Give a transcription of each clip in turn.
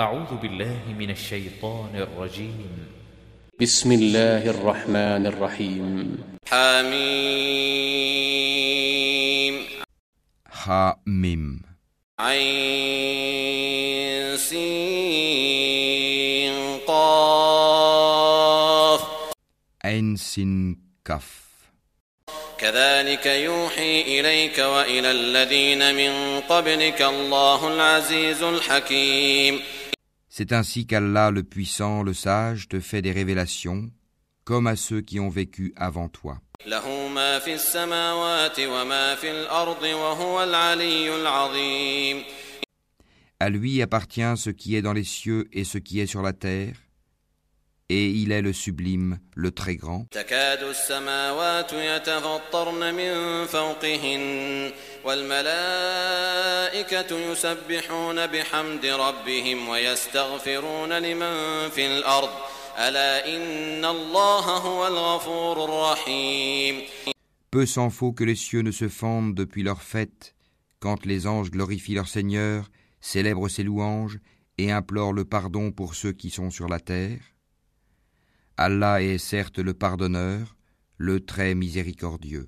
أعوذ بالله من الشيطان الرجيم. بسم الله الرحمن الرحيم. حميم. Mim. عين سين قاف. Ein Sin Kaf. كذلك يوحي إليك وإلى الذين من قبلك الله العزيز الحكيم. C'est ainsi qu'Allah le puissant, le sage, te fait des révélations, comme à ceux qui ont vécu avant toi. À lui appartient ce qui est dans les cieux et ce qui est sur la terre, et il est le sublime, le très grand. تكاد السماوات يتفطرن من فوقهن والملائكة يسبحون بحمد ربهم ويستغفرون لمن في الأرض ألا إن الله هو الغفور الرحيم Peu s'en faut que les cieux ne se fendent depuis leur fête, quand les anges glorifient leur Seigneur, célèbrent ses louanges et implorent le pardon pour ceux qui sont sur la terre. Allah est certes le pardonneur, le très miséricordieux.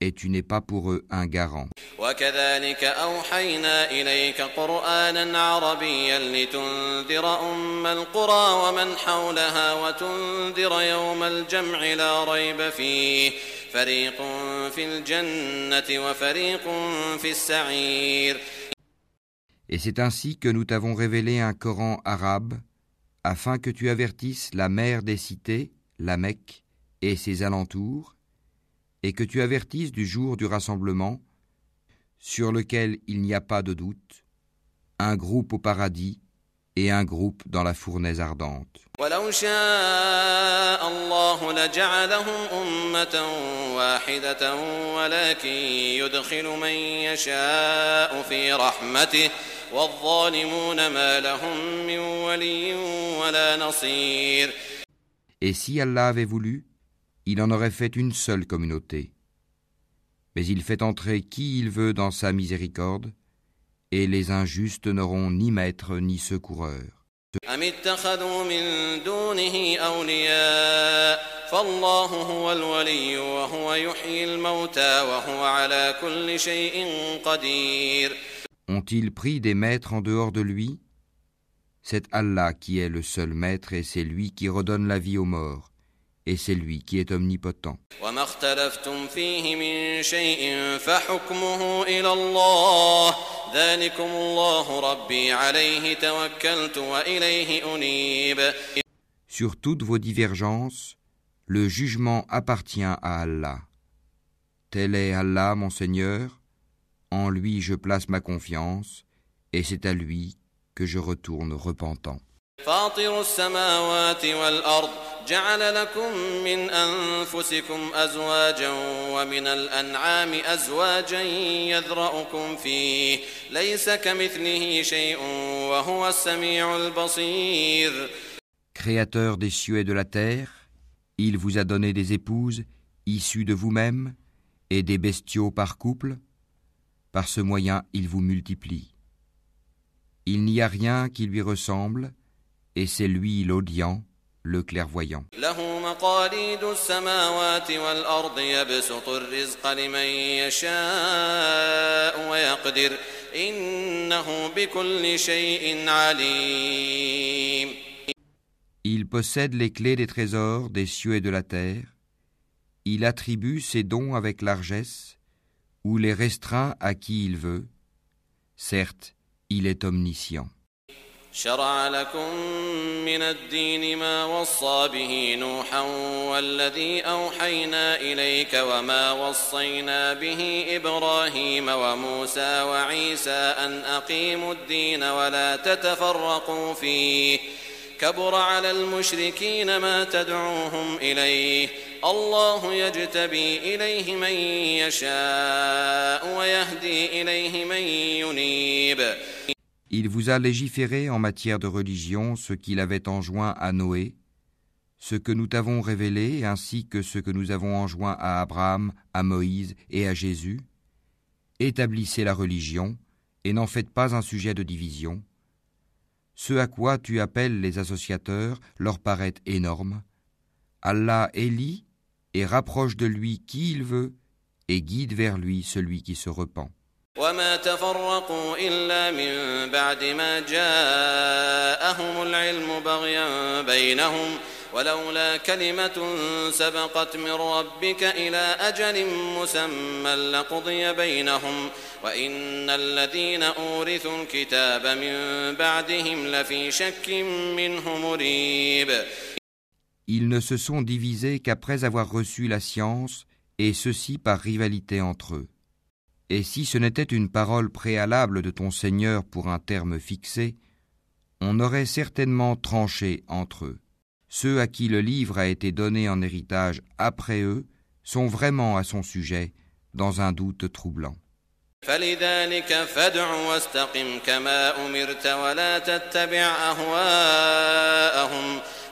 et tu n'es pas pour eux un garant. وكذلك أوحينا إليك قرآنا عربيا لتنذر أم القرى ومن حولها وتنذر يوم الجمع لا ريب فيه فريق في الجنة وفريق في السعير Et c'est ainsi que nous t'avons révélé un Coran arabe, afin que tu avertisses la mère des cités, la Mecque, et ses alentours, et que tu avertisses du jour du rassemblement, sur lequel il n'y a pas de doute, un groupe au paradis et un groupe dans la fournaise ardente. Et si Allah avait voulu, il en aurait fait une seule communauté. Mais il fait entrer qui il veut dans sa miséricorde, et les injustes n'auront ni maître ni secoureur. Ont-ils pris des maîtres en dehors de lui? C'est Allah qui est le seul maître et c'est lui qui redonne la vie aux morts et c'est lui qui est omnipotent. Sur toutes vos divergences, le jugement appartient à Allah. Tel est Allah, mon Seigneur, en lui je place ma confiance, et c'est à lui que je retourne repentant. فاطر السماوات والأرض جعل لكم من أنفسكم أزواجا ومن الأنعام أزواجا يذرأكم فيه ليس كمثله شيء وهو السميع البصير Créateur des cieux et de la terre, il vous a donné des épouses issues de vous-même et des bestiaux par couple. Par ce moyen, il vous multiplie. Il n'y a rien qui lui ressemble, et c'est lui l'audient, le clairvoyant. Il possède les clés des trésors des cieux et de la terre. Il attribue ses dons avec largesse ou les restreint à qui il veut. Certes, il est omniscient. شرع لكم من الدين ما وصى به نوحا والذي أوحينا إليك وما وصينا به إبراهيم وموسى وعيسى أن أقيموا الدين ولا تتفرقوا فيه. كبر على المشركين ما تدعوهم إليه. الله يجتبي إليه من يشاء ويهدي إليه من ينيب. Il vous a légiféré en matière de religion ce qu'il avait enjoint à Noé, ce que nous t'avons révélé ainsi que ce que nous avons enjoint à Abraham, à Moïse et à Jésus. Établissez la religion et n'en faites pas un sujet de division. Ce à quoi tu appelles les associateurs leur paraît énorme. Allah élit et rapproche de lui qui il veut et guide vers lui celui qui se repent. وما تفرقوا إلا من بعد ما جاءهم العلم بغيا بينهم ولولا كلمة سبقت من ربك إلى أجل مسمى لقضي بينهم وإن الذين أورثوا الكتاب من بعدهم لفي شك منه مريب Ils ne se sont divisés qu'après avoir reçu la science, et ceci par rivalité entre eux. Et si ce n'était une parole préalable de ton Seigneur pour un terme fixé, on aurait certainement tranché entre eux. Ceux à qui le livre a été donné en héritage après eux sont vraiment à son sujet dans un doute troublant.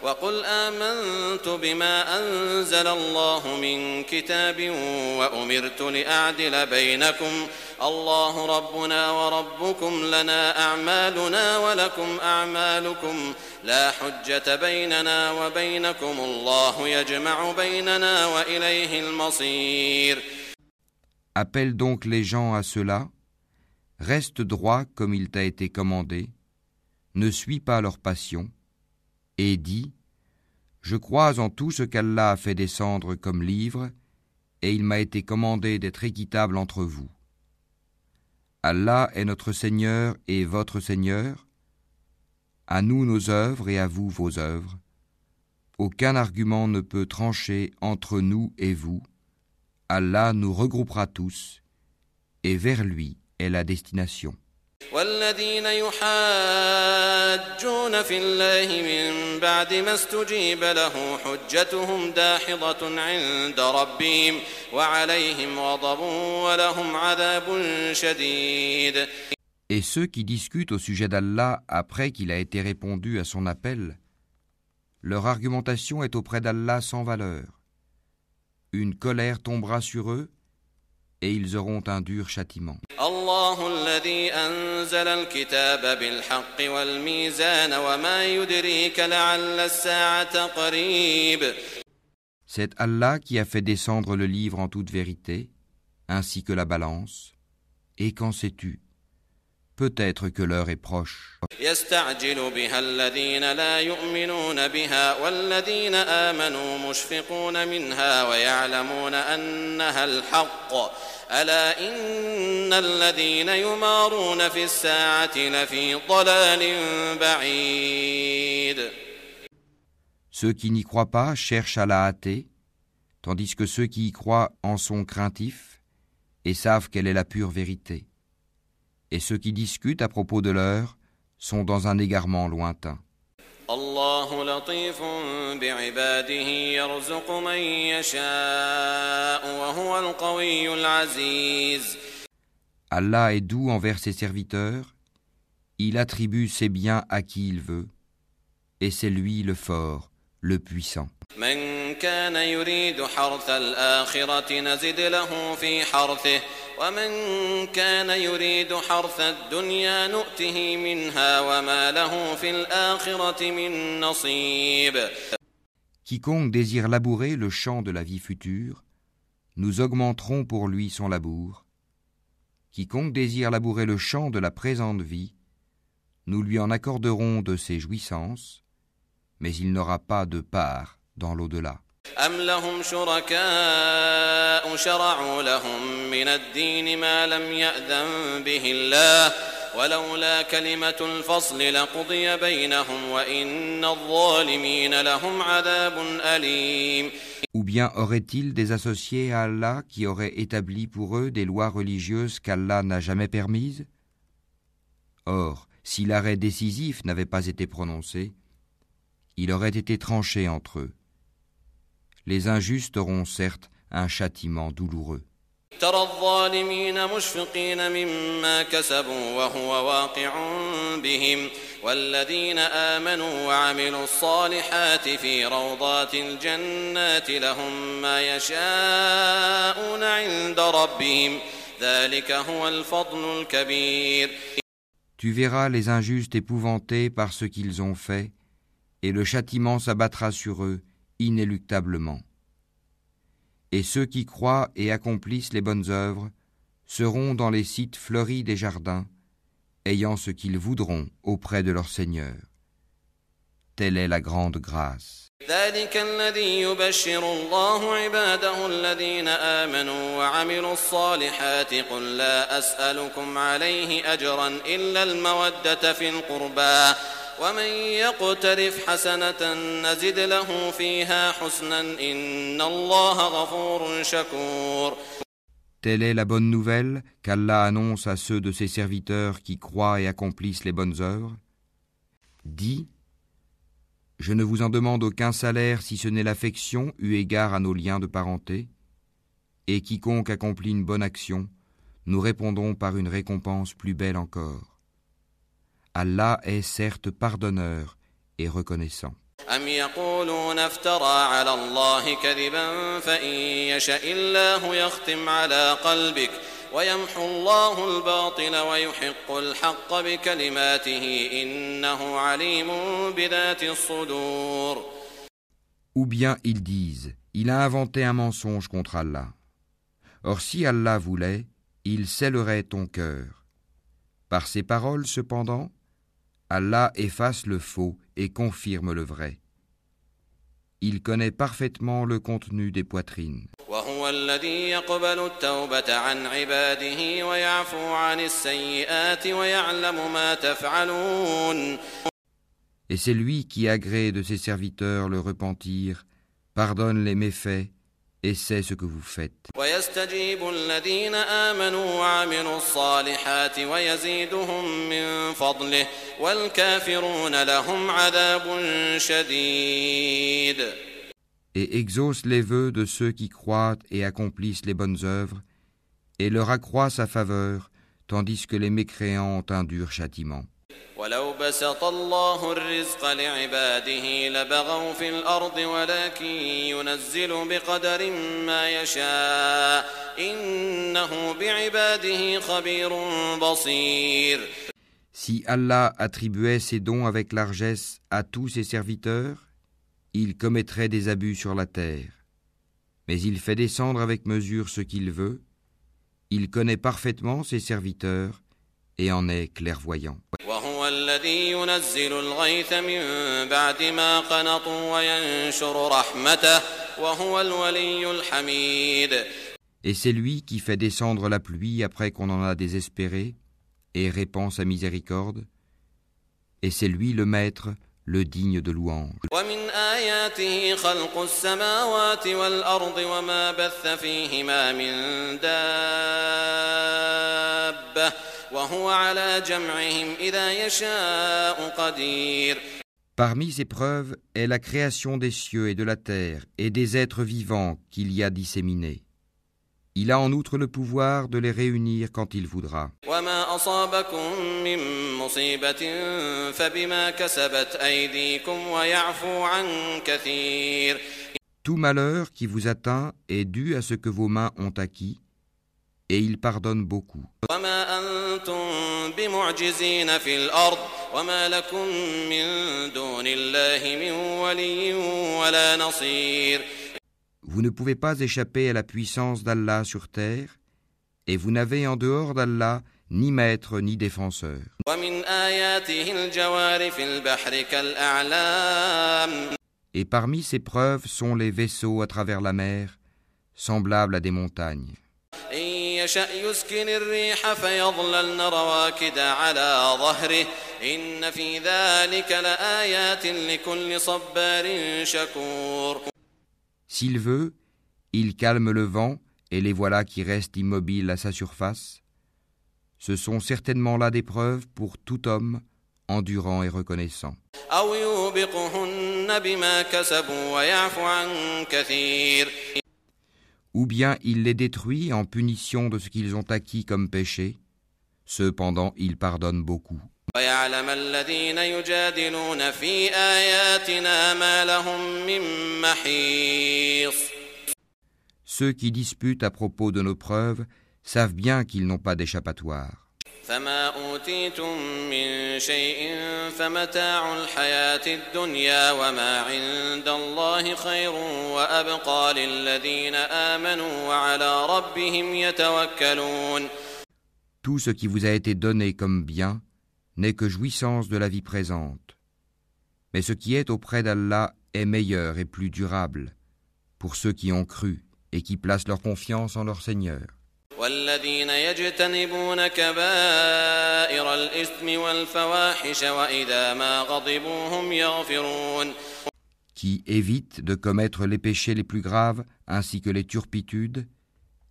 وقل آمنت بما أنزل الله من كتاب وأمرت لأعدل بينكم. الله ربنا وربكم لنا أعمالنا ولكم أعمالكم. لا حجة بيننا وبينكم. الله يجمع بيننا وإليه المصير. Appelle donc les gens à cela, reste droit comme il t'a été commandé, ne suis pas leur passion, et dit Je crois en tout ce qu'Allah a fait descendre comme livre, et il m'a été commandé d'être équitable entre vous. Allah est notre Seigneur et votre Seigneur, à nous nos œuvres et à vous vos œuvres. Aucun argument ne peut trancher entre nous et vous. Allah nous regroupera tous, et vers lui est la destination. والذين يحاجون في الله من بعد ما استجيب له حجتهم داحضة عند ربهم وعليهم غضب ولهم عذاب شديد Et ceux qui discutent au sujet d'Allah après qu'il a été répondu à son appel, leur argumentation est auprès d'Allah sans valeur. Une colère tombera sur eux et ils auront un dur châtiment. C'est Allah qui a fait descendre le livre en toute vérité, ainsi que la balance. Et qu'en sais-tu? Peut-être que l'heure est proche. Ceux qui n'y croient pas cherchent à la hâter, tandis que ceux qui y croient en sont craintifs et savent quelle est la pure vérité et ceux qui discutent à propos de l'heure sont dans un égarement lointain. Allah est doux envers ses serviteurs, il attribue ses biens à qui il veut, et c'est lui le fort, le puissant. Quiconque désire labourer le champ de la vie future, nous augmenterons pour lui son labour. Quiconque désire labourer le champ de la présente vie, nous lui en accorderons de ses jouissances, mais il n'aura pas de part dans l'au-delà. Ou bien aurait-il des associés à Allah qui auraient établi pour eux des lois religieuses qu'Allah n'a jamais permises? Or, si l'arrêt décisif n'avait pas été prononcé, il aurait été tranché entre eux Les injustes auront certes un châtiment douloureux. ترى الظالمين مشفقين مما كسبوا وهو واقع بهم والذين آمنوا وعملوا الصالحات في روضات الجنات لهم ما يشاءون عند ربهم ذلك هو الفضل الكبير Tu verras les injustes épouvantés par ce qu'ils ont fait, et le châtiment s'abattra sur eux inéluctablement. Et ceux qui croient et accomplissent les bonnes œuvres seront dans les sites fleuris des jardins, ayant ce qu'ils voudront auprès de leur Seigneur. Telle est la grande grâce. ذلك الذي يبشر الله عباده الذين آمنوا وعملوا الصالحات قل لا أسألكم عليه أجرا إلا المودة في القربى ومن يقترف حسنة نزد له فيها حسنا إن الله غفور شكور Telle est la bonne nouvelle qu'Allah annonce à ceux de ses serviteurs qui croient et accomplissent les bonnes œuvres. Dis, je ne vous en demande aucun salaire si ce n'est l'affection eu égard à nos liens de parenté, et quiconque accomplit une bonne action, nous répondons par une récompense plus belle encore. Allah est certes pardonneur et reconnaissant. أم يقولون افترى على الله كذبا فإن يشاء الله يختم على قلبك ويمحو الله الباطل ويحق الحق بكلماته إنه عليم بذات الصدور Ou bien ils disent, il a inventé un mensonge contre Allah. Or si Allah voulait, il scellerait ton cœur. Par ces paroles, cependant, Allah efface le faux et confirme le vrai. Il connaît parfaitement le contenu des poitrines. وهو الذي يقبل التوبة عن عباده ويعفو عن السيئات ويعلم ما تفعلون Et c'est lui qui agrée de ses serviteurs le repentir, pardonne les méfaits et c'est ce que vous faites. Et exauce les vœux de ceux qui croient et accomplissent les bonnes œuvres, et leur accroît sa faveur, tandis que les mécréants ont un dur châtiment. ولو بسط الله الرزق لعباده لبغوا في الأرض ولكن ينزل بقدر ما يشاء إنه بعباده خبير بصير Si Allah attribuait ses dons avec largesse à tous ses serviteurs, il commettrait des abus sur la terre. Mais il fait descendre avec mesure ce qu'il veut, il connaît parfaitement ses serviteurs et en est clairvoyant. وهو الذي ينزل الغيث من بعد ما قنطوا وينشر رحمته وهو الولي الحميد Et c'est lui qui fait descendre la pluie après qu'on en a désespéré et répand sa miséricorde. Et c'est lui le maître, le digne de louange. Parmi ces preuves est la création des cieux et de la terre et des êtres vivants qu'il y a disséminés. Il a en outre le pouvoir de les réunir quand il voudra. Tout malheur qui vous atteint est dû à ce que vos mains ont acquis, et il pardonne beaucoup. Vous ne pouvez pas échapper à la puissance d'Allah sur terre, et vous n'avez en dehors d'Allah ni maître ni défenseur. Et parmi ces preuves sont les vaisseaux à travers la mer, semblables à des montagnes. S'il veut, il calme le vent et les voilà qui restent immobiles à sa surface. Ce sont certainement là des preuves pour tout homme endurant et reconnaissant. Ou bien il les détruit en punition de ce qu'ils ont acquis comme péché, cependant il pardonne beaucoup. ويعلم الذين يجادلون في آياتنا ما لهم من محيص Ceux qui disputent à propos de nos preuves savent bien qu'ils n'ont pas d'échappatoire. فما أوتيتم من شيء فمتاع الحياة الدنيا وما عند الله خير وأبقى للذين آمنوا وعلى ربهم يتوكلون Tout ce qui vous a été donné comme bien n'est que jouissance de la vie présente. Mais ce qui est auprès d'Allah est meilleur et plus durable pour ceux qui ont cru et qui placent leur confiance en leur Seigneur. والذين يجتنبون كبائر الإثم والفواحش وإذا ما غضبوا هم يغفرون qui évitent de commettre les péchés les plus graves ainsi que les turpitudes,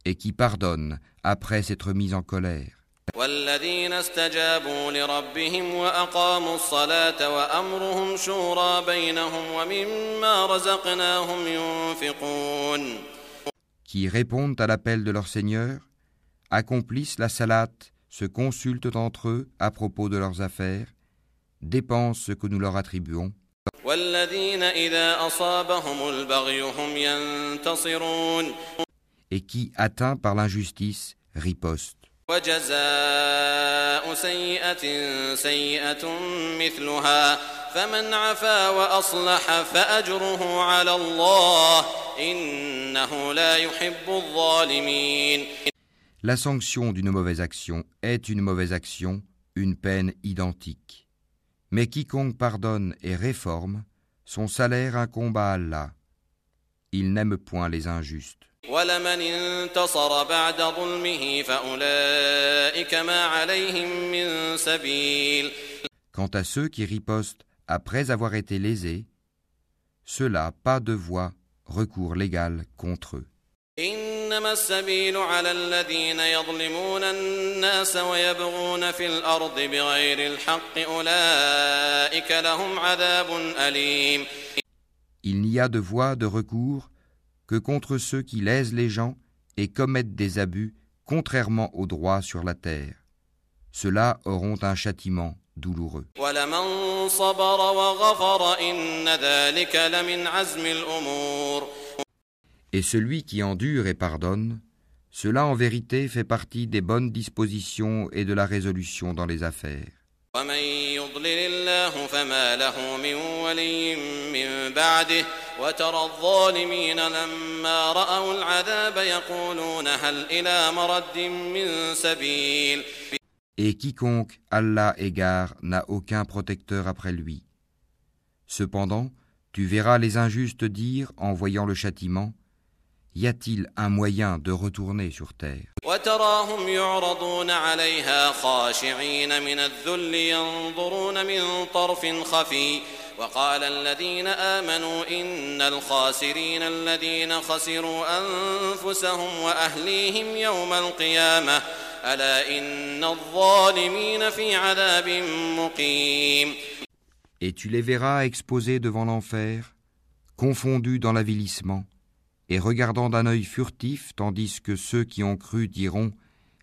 et qui pardonnent après s'être mis en colère. والذين استجابوا لربهم وأقاموا الصلاة وأمرهم شورى بينهم ومما رزقناهم ينفقون qui répondent à l'appel de leur Seigneur, accomplissent la salate, se consultent entre eux à propos de leurs affaires, dépensent ce que nous leur attribuons, والذين إذا أصابهم البغي هم ينتصرون et qui, atteints par l'injustice, ripostent. وجزاء سيئة سيئة مثلها فمن عفا وأصلح فأجره على الله إنه لا يحب الظالمين La sanction d'une mauvaise action est une mauvaise action, une peine identique. Mais quiconque pardonne et réforme, son salaire incombe à Allah. Il n'aime point les injustes. ولمن انتصر بعد ظلمه فأولئك ما عليهم من سبيل Quant à ceux qui ripostent après avoir été lésés, ceux-là pas de voie, recours légal contre eux. إنما السبيل على الذين يظلمون الناس ويبغون في الأرض بغير الحق أولئك لهم عذاب أليم Il n'y a de voie de recours que contre ceux qui lèsent les gens et commettent des abus contrairement au droit sur la terre. Ceux-là auront un châtiment douloureux. Et celui qui endure et pardonne, cela en vérité fait partie des bonnes dispositions et de la résolution dans les affaires. ومن يضلل الله فما له من ولي من بعده وترى الظالمين لما رأوا العذاب يقولون هل إلى مرد من سبيل Et quiconque Allah égare n'a aucun protecteur après lui. Cependant, tu verras les injustes dire, en voyant le châtiment, Y a-t-il un moyen de retourner sur terre وتراهم يعرضون عليها خاشعين من الذل ينظرون من طرف خفي وقال الذين آمنوا إن الخاسرين الذين خسروا أنفسهم وأهليهم يوم القيامة ألا إن الظالمين في عذاب مقيم Et tu les verras exposés devant l'enfer, confondus dans l'avilissement, et regardant d'un œil furtif, tandis que ceux qui ont cru diront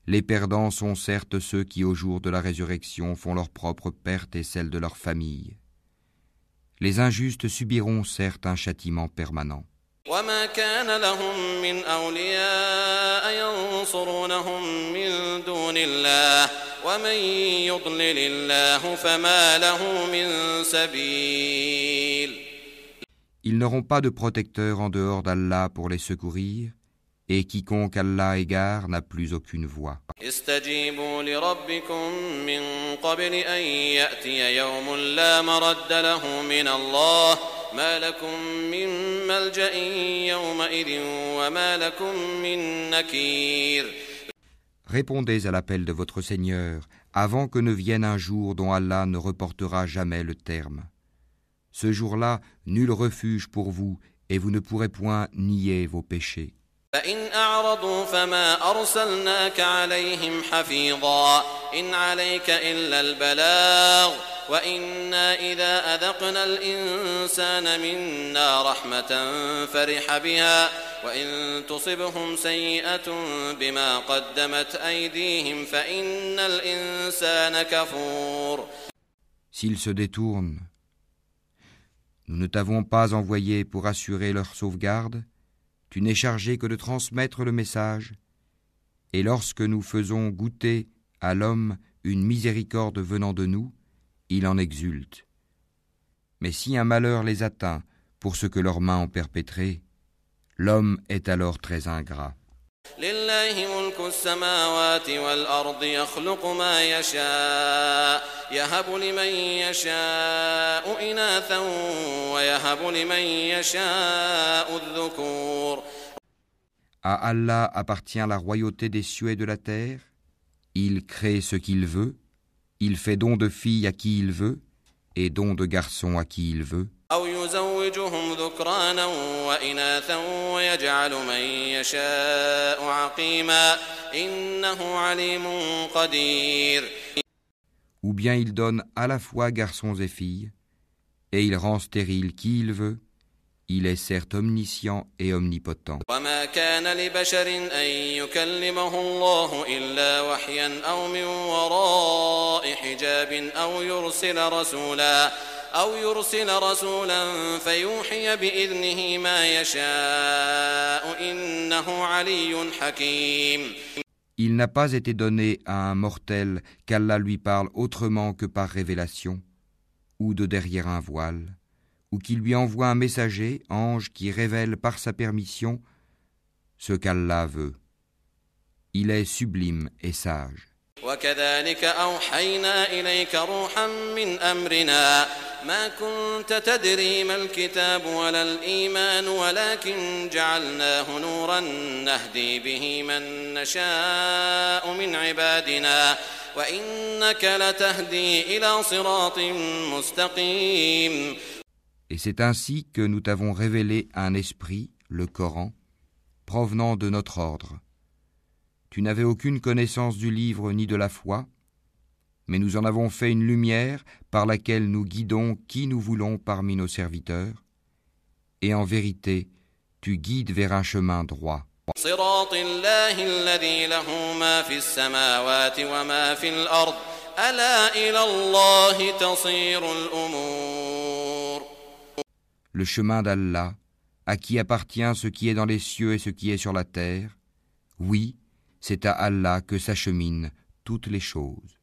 Les perdants sont certes ceux qui, au jour de la résurrection, font leur propre perte et celle de leur famille. Les injustes subiront certes un châtiment permanent. وما كان لهم من أولياء ينصرونهم من دون الله ومن يضلل الله فما له من سبيل Ils n'auront pas de protecteur en dehors d'Allah pour les secourir, et quiconque Allah égare n'a plus aucune voix. Répondez à l'appel de votre Seigneur avant que ne vienne un jour dont Allah ne reportera jamais le terme. Ce jour-là, nul refuge pour vous, et vous ne pourrez point nier vos péchés. فإن أعرضوا فما أرسلناك عليهم حفيظا. إن عليك إلا البلاغ. وإنا إذا أذقنا الإنسان منا رحمة فرح بها. وإن تصبهم سيئة بما قدمت أيديهم فإن الإنسان كفور. S'ils se détournent, nous ne t'avons pas envoyé pour assurer leur sauvegarde, tu n'es chargé que de transmettre le message, et lorsque nous faisons goûter à l'homme une miséricorde venant de nous, il en exulte. Mais si un malheur les atteint pour ce que leurs mains ont perpétré, l'homme est alors très ingrat. À Allah appartient la royauté des cieux et de la terre. Il crée ce qu'il veut. Il fait don de filles à qui il veut et don de garçons à qui il veut. Ou bien il donne à la fois garçons et filles, et il rend stérile qui il veut, il est certes omniscient et omnipotent. Il n'a pas été donné à un mortel qu'Allah lui parle autrement que par révélation ou de derrière un voile ou qu'il lui envoie un messager, ange, qui révèle par sa permission ce qu'Allah veut. Il est sublime et sage. وكذلك أوحينا إليك روحا من أمرنا ما كنت تدري ما الكتاب ولا الإيمان ولكن جعلناه نورا نهدي به من نشاء من عبادنا وإنك لتهدي إلى صراط مستقيم Et c'est ainsi que nous t'avons révélé un esprit, le Coran, provenant de notre ordre. Tu n'avais aucune connaissance du livre ni de la foi, mais nous en avons fait une lumière par laquelle nous guidons qui nous voulons parmi nos serviteurs, et en vérité, tu guides vers un chemin droit. Le chemin d'Allah, à qui appartient ce qui est dans les cieux et ce qui est sur la terre, oui, c'est à Allah que s'acheminent toutes les choses.